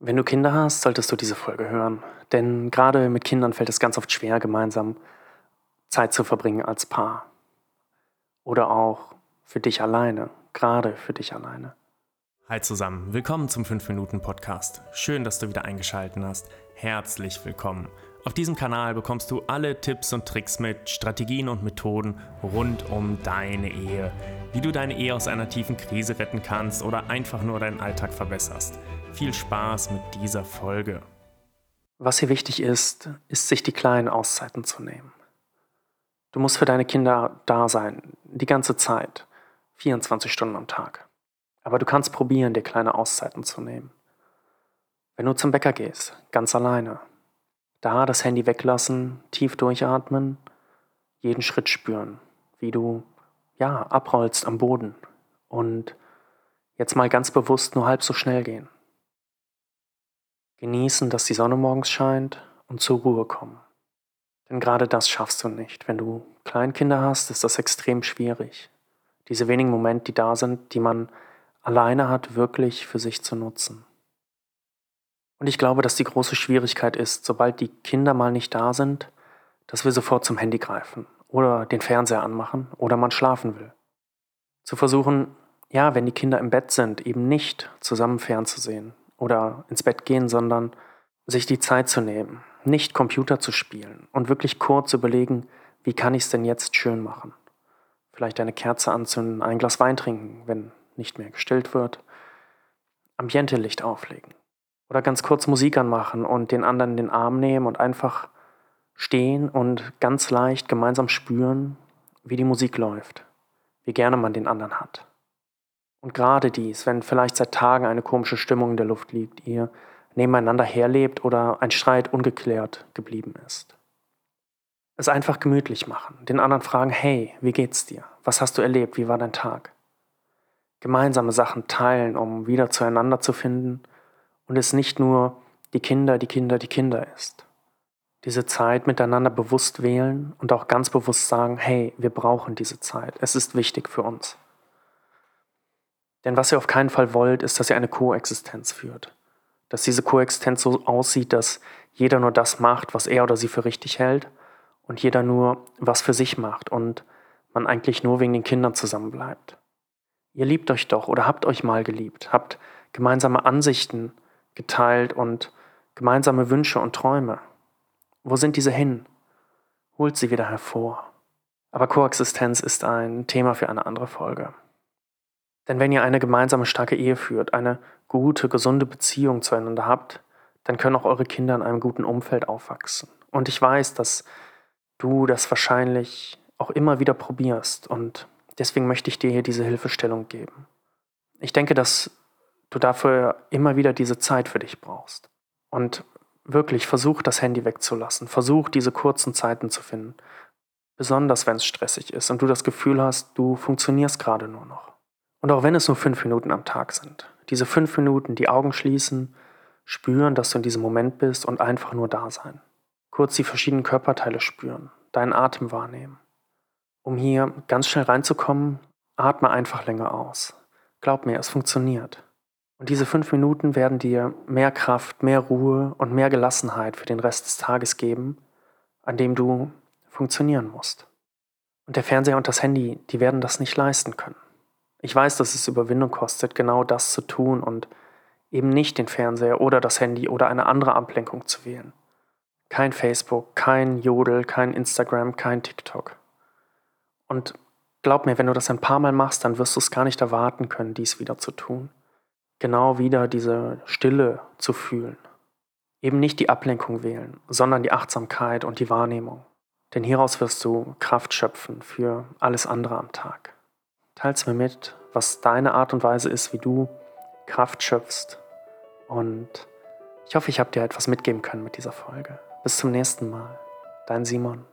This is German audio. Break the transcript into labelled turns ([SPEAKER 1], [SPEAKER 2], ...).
[SPEAKER 1] Wenn du Kinder hast, solltest du diese Folge hören. Denn gerade mit Kindern fällt es ganz oft schwer, gemeinsam Zeit zu verbringen als Paar. Oder auch für dich alleine, gerade für dich alleine.
[SPEAKER 2] Hi zusammen, willkommen zum 5-Minuten-Podcast. Schön, dass du wieder eingeschaltet hast. Herzlich willkommen. Auf diesem Kanal bekommst du alle Tipps und Tricks mit, Strategien und Methoden rund um deine Ehe. Wie du deine Ehe aus einer tiefen Krise retten kannst oder einfach nur deinen Alltag verbesserst. Viel Spaß mit dieser Folge.
[SPEAKER 1] Was hier wichtig ist, ist sich die kleinen Auszeiten zu nehmen. Du musst für deine Kinder da sein, die ganze Zeit, 24 Stunden am Tag. Aber du kannst probieren, dir kleine Auszeiten zu nehmen. Wenn du zum Bäcker gehst, ganz alleine, da das Handy weglassen, tief durchatmen, jeden Schritt spüren, wie du ja abrollst am Boden und jetzt mal ganz bewusst nur halb so schnell gehen. Genießen, dass die Sonne morgens scheint und zur Ruhe kommen. Denn gerade das schaffst du nicht. Wenn du Kleinkinder hast, ist das extrem schwierig. Diese wenigen Momente, die da sind, die man alleine hat, wirklich für sich zu nutzen. Und ich glaube, dass die große Schwierigkeit ist, sobald die Kinder mal nicht da sind, dass wir sofort zum Handy greifen oder den Fernseher anmachen oder man schlafen will. Zu versuchen, ja, wenn die Kinder im Bett sind, eben nicht zusammen fernzusehen, oder ins Bett gehen, sondern sich die Zeit zu nehmen, nicht Computer zu spielen und wirklich kurz überlegen, wie kann ich es denn jetzt schön machen? Vielleicht eine Kerze anzünden, ein Glas Wein trinken, wenn nicht mehr gestillt wird, Ambiente-Licht auflegen oder ganz kurz Musik anmachen und den anderen in den Arm nehmen und einfach stehen und ganz leicht gemeinsam spüren, wie die Musik läuft, wie gerne man den anderen hat. Und gerade dies, wenn vielleicht seit Tagen eine komische Stimmung in der Luft liegt, ihr nebeneinander herlebt oder ein Streit ungeklärt geblieben ist. Es einfach gemütlich machen, den anderen fragen, hey, wie geht's dir? Was hast du erlebt? Wie war dein Tag? Gemeinsame Sachen teilen, um wieder zueinander zu finden und es nicht nur die Kinder, die Kinder, die Kinder ist. Diese Zeit miteinander bewusst wählen und auch ganz bewusst sagen, hey, wir brauchen diese Zeit. Es ist wichtig für uns. Denn was ihr auf keinen Fall wollt, ist, dass ihr eine Koexistenz führt. Dass diese Koexistenz so aussieht, dass jeder nur das macht, was er oder sie für richtig hält und jeder nur was für sich macht und man eigentlich nur wegen den Kindern zusammenbleibt. Ihr liebt euch doch oder habt euch mal geliebt, habt gemeinsame Ansichten geteilt und gemeinsame Wünsche und Träume. Wo sind diese hin? Holt sie wieder hervor. Aber Koexistenz ist ein Thema für eine andere Folge. Denn wenn ihr eine gemeinsame starke Ehe führt, eine gute, gesunde Beziehung zueinander habt, dann können auch eure Kinder in einem guten Umfeld aufwachsen. Und ich weiß, dass du das wahrscheinlich auch immer wieder probierst und deswegen möchte ich dir hier diese Hilfestellung geben. Ich denke, dass du dafür immer wieder diese Zeit für dich brauchst. Und wirklich versuch das Handy wegzulassen. Versuch diese kurzen Zeiten zu finden. Besonders wenn es stressig ist und du das Gefühl hast, du funktionierst gerade nur noch. Und auch wenn es nur fünf Minuten am Tag sind, diese fünf Minuten die Augen schließen, spüren, dass du in diesem Moment bist und einfach nur da sein. Kurz die verschiedenen Körperteile spüren, deinen Atem wahrnehmen. Um hier ganz schnell reinzukommen, atme einfach länger aus. Glaub mir, es funktioniert. Und diese fünf Minuten werden dir mehr Kraft, mehr Ruhe und mehr Gelassenheit für den Rest des Tages geben, an dem du funktionieren musst. Und der Fernseher und das Handy, die werden das nicht leisten können. Ich weiß, dass es Überwindung kostet, genau das zu tun und eben nicht den Fernseher oder das Handy oder eine andere Ablenkung zu wählen. Kein Facebook, kein Jodel, kein Instagram, kein TikTok. Und glaub mir, wenn du das ein paar Mal machst, dann wirst du es gar nicht erwarten können, dies wieder zu tun. Genau wieder diese Stille zu fühlen. Eben nicht die Ablenkung wählen, sondern die Achtsamkeit und die Wahrnehmung. Denn hieraus wirst du Kraft schöpfen für alles andere am Tag. Teils mir mit, was deine Art und Weise ist, wie du Kraft schöpfst. Und ich hoffe, ich habe dir etwas mitgeben können mit dieser Folge. Bis zum nächsten Mal. Dein Simon.